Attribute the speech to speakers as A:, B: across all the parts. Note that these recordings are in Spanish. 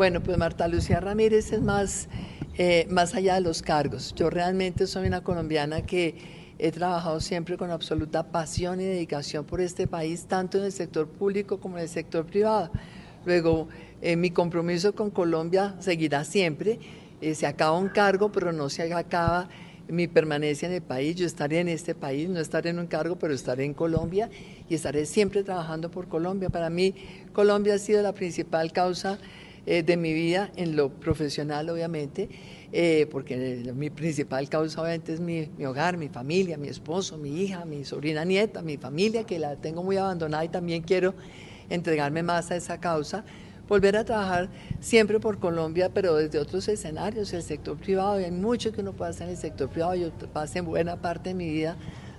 A: Bueno, pues Marta Lucía Ramírez es más, eh, más allá de los cargos. Yo realmente soy una colombiana que he trabajado siempre con absoluta pasión y dedicación por este país, tanto en el sector público como en el sector privado. Luego, eh, mi compromiso con Colombia seguirá siempre. Eh, se acaba un cargo, pero no se acaba mi permanencia en el país. Yo estaré en este país, no estaré en un cargo, pero estaré en Colombia y estaré siempre trabajando por Colombia. Para mí, Colombia ha sido la principal causa eh, de mi vida en lo profesional, obviamente, eh, porque mi principal causa obviamente es mi, mi, hogar, mi familia, mi esposo, mi hija, mi sobrina nieta, mi familia, que la tengo muy abandonada y también quiero entregarme más a esa causa. Volver a trabajar siempre por Colombia, pero desde otros escenarios, el sector privado, y hay mucho que uno puede hacer en el sector privado, yo pasé buena parte de mi vida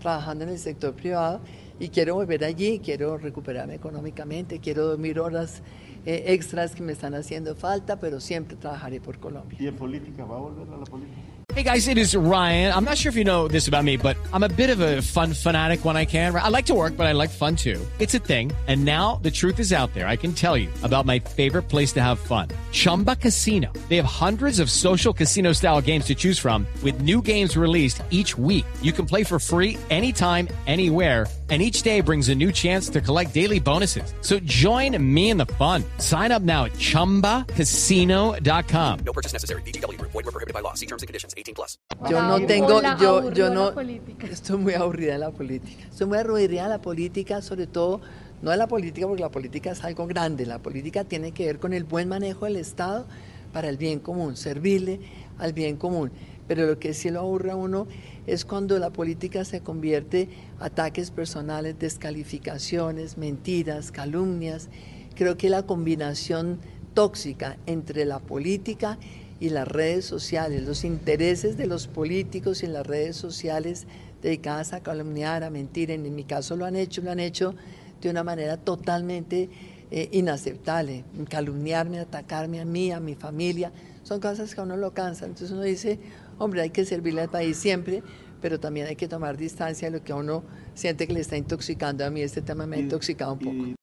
A: trabajando en el sector privado y quiero volver allí, quiero recuperarme económicamente, quiero dormir horas eh, extras que me están haciendo falta, pero siempre trabajaré por Colombia.
B: ¿Y en política va a volver a la política?
C: Hey guys, it is Ryan. I'm not sure if you know this about me, but I'm a bit of a fun fanatic when I can. I like to work, but I like fun too. It's a thing. And now the truth is out there. I can tell you about my favorite place to have fun. Chumba Casino. They have hundreds of social casino style games to choose from with new games released each week. You can play for free anytime, anywhere. And each day brings a new chance to collect daily bonuses. So join me in the fun. Sign up now at ChumbaCasino.com.
D: No purchase necessary. BGW. Void were prohibited by law. See terms and conditions. 18 plus.
A: Yo no tengo, yo, yo no, estoy muy aburrida en la política. Estoy muy aburrida en la política, sobre todo, no en la política porque la política es algo grande. La política tiene que ver con el buen manejo del Estado para el bien común, servirle al bien común. Pero lo que sí lo aburre a uno es cuando la política se convierte ataques personales, descalificaciones, mentiras, calumnias. Creo que la combinación tóxica entre la política y las redes sociales, los intereses de los políticos y las redes sociales dedicadas a calumniar, a mentir, en mi caso lo han hecho, lo han hecho de una manera totalmente eh, inaceptable, calumniarme, atacarme a mí, a mi familia, son cosas que a uno lo cansan, entonces uno dice, hombre, hay que servirle al país siempre, pero también hay que tomar distancia de lo que a uno siente que le está intoxicando. A mí este tema me ha intoxicado un poco.